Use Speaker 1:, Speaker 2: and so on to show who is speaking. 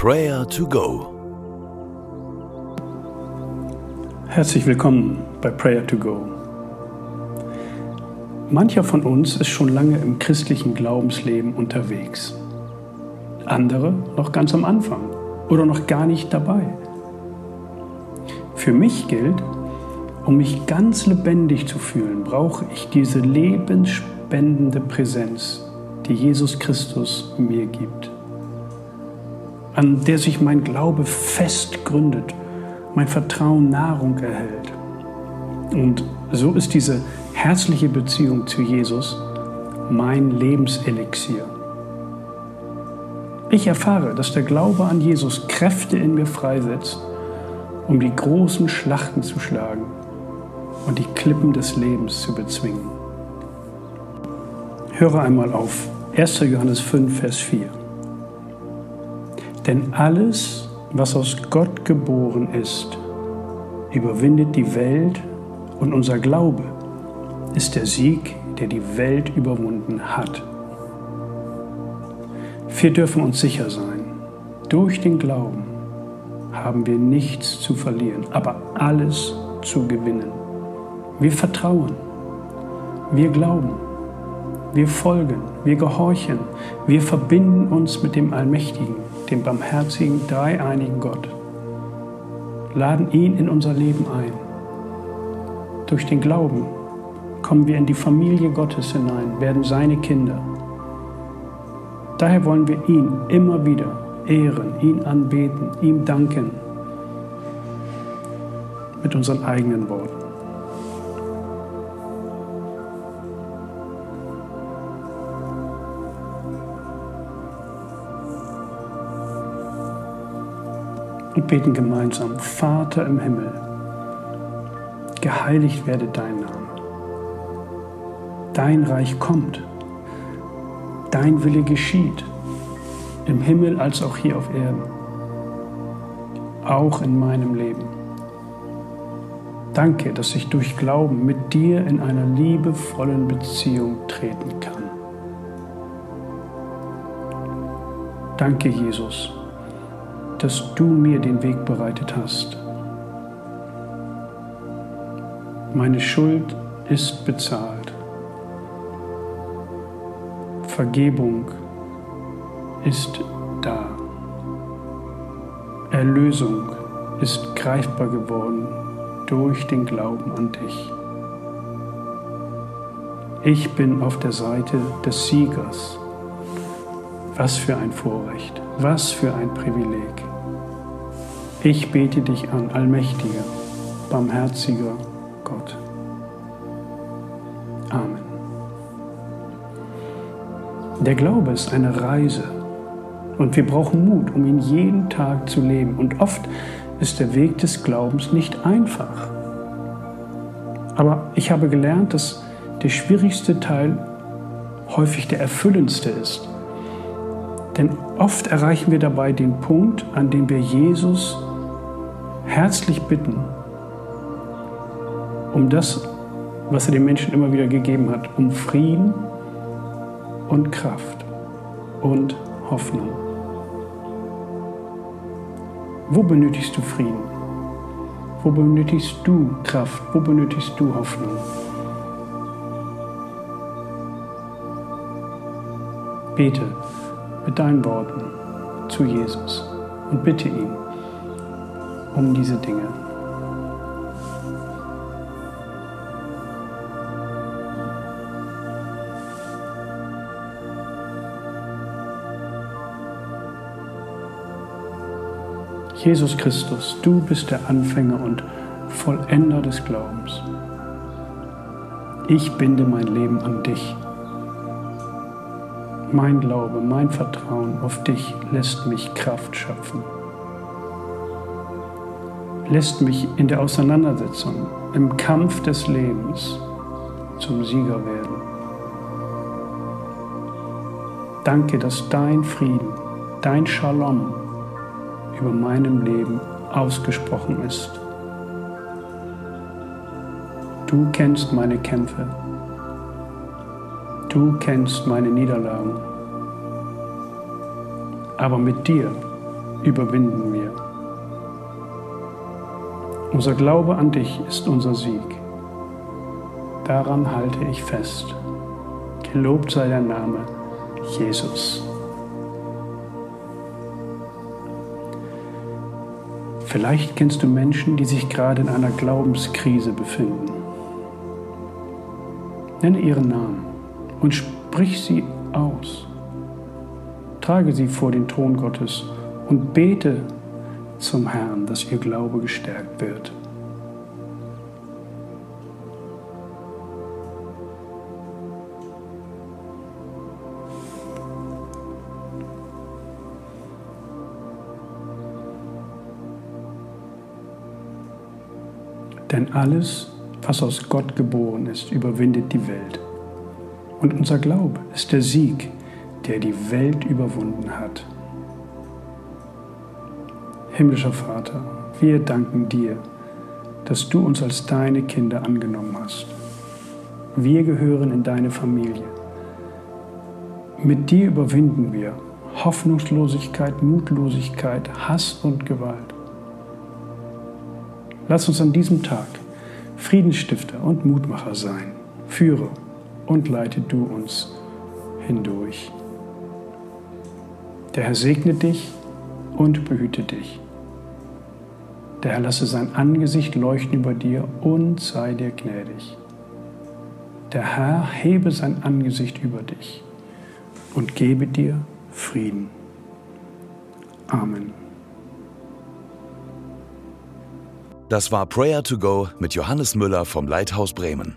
Speaker 1: Prayer to Go.
Speaker 2: Herzlich willkommen bei Prayer to Go. Mancher von uns ist schon lange im christlichen Glaubensleben unterwegs. Andere noch ganz am Anfang oder noch gar nicht dabei. Für mich gilt, um mich ganz lebendig zu fühlen, brauche ich diese lebensspendende Präsenz, die Jesus Christus mir gibt, an der sich mein Glaube fest gründet, mein Vertrauen Nahrung erhält. Und so ist diese herzliche Beziehung zu Jesus mein Lebenselixier. Ich erfahre, dass der Glaube an Jesus Kräfte in mir freisetzt, um die großen Schlachten zu schlagen und die Klippen des Lebens zu bezwingen. Höre einmal auf 1. Johannes 5, Vers 4. Denn alles, was aus Gott geboren ist, überwindet die Welt und unser Glaube ist der Sieg, der die Welt überwunden hat. Wir dürfen uns sicher sein, durch den Glauben haben wir nichts zu verlieren, aber alles zu gewinnen. Wir vertrauen, wir glauben, wir folgen, wir gehorchen, wir verbinden uns mit dem Allmächtigen, dem barmherzigen, dreieinigen Gott, laden ihn in unser Leben ein. Durch den Glauben kommen wir in die Familie Gottes hinein, werden seine Kinder. Daher wollen wir ihn immer wieder ehren, ihn anbeten, ihm danken mit unseren eigenen Worten. Und beten gemeinsam, Vater im Himmel, geheiligt werde dein Name. Dein Reich kommt, dein Wille geschieht, im Himmel als auch hier auf Erden, auch in meinem Leben. Danke, dass ich durch Glauben mit dir in einer liebevollen Beziehung treten kann. Danke, Jesus dass du mir den Weg bereitet hast. Meine Schuld ist bezahlt. Vergebung ist da. Erlösung ist greifbar geworden durch den Glauben an dich. Ich bin auf der Seite des Siegers. Was für ein Vorrecht, was für ein Privileg. Ich bete dich an, allmächtiger, barmherziger Gott. Amen. Der Glaube ist eine Reise und wir brauchen Mut, um ihn jeden Tag zu leben. Und oft ist der Weg des Glaubens nicht einfach. Aber ich habe gelernt, dass der schwierigste Teil häufig der erfüllendste ist. Denn oft erreichen wir dabei den Punkt, an dem wir Jesus herzlich bitten um das, was er den Menschen immer wieder gegeben hat, um Frieden und Kraft und Hoffnung. Wo benötigst du Frieden? Wo benötigst du Kraft? Wo benötigst du Hoffnung? Bete mit deinen Worten zu Jesus und bitte ihn um diese Dinge. Jesus Christus, du bist der Anfänger und Vollender des Glaubens. Ich binde mein Leben an dich. Mein Glaube, mein Vertrauen auf dich lässt mich Kraft schöpfen lässt mich in der Auseinandersetzung, im Kampf des Lebens zum Sieger werden. Danke, dass dein Frieden, dein Shalom über meinem Leben ausgesprochen ist. Du kennst meine Kämpfe. Du kennst meine Niederlagen. Aber mit dir überwinden wir. Unser Glaube an dich ist unser Sieg. Daran halte ich fest. Gelobt sei der Name Jesus. Vielleicht kennst du Menschen, die sich gerade in einer Glaubenskrise befinden. Nenne ihren Namen und sprich sie aus. Trage sie vor den Thron Gottes und bete zum Herrn, dass ihr Glaube gestärkt wird. Denn alles, was aus Gott geboren ist, überwindet die Welt. Und unser Glaube ist der Sieg, der die Welt überwunden hat. Himmlischer Vater, wir danken dir, dass du uns als deine Kinder angenommen hast. Wir gehören in deine Familie. Mit dir überwinden wir Hoffnungslosigkeit, Mutlosigkeit, Hass und Gewalt. Lass uns an diesem Tag Friedensstifter und Mutmacher sein. Führe und leite du uns hindurch. Der Herr segne dich und behüte dich. Der Herr lasse sein Angesicht leuchten über dir und sei dir gnädig. Der Herr hebe sein Angesicht über dich und gebe dir Frieden. Amen.
Speaker 1: Das war Prayer to Go mit Johannes Müller vom Leithaus Bremen.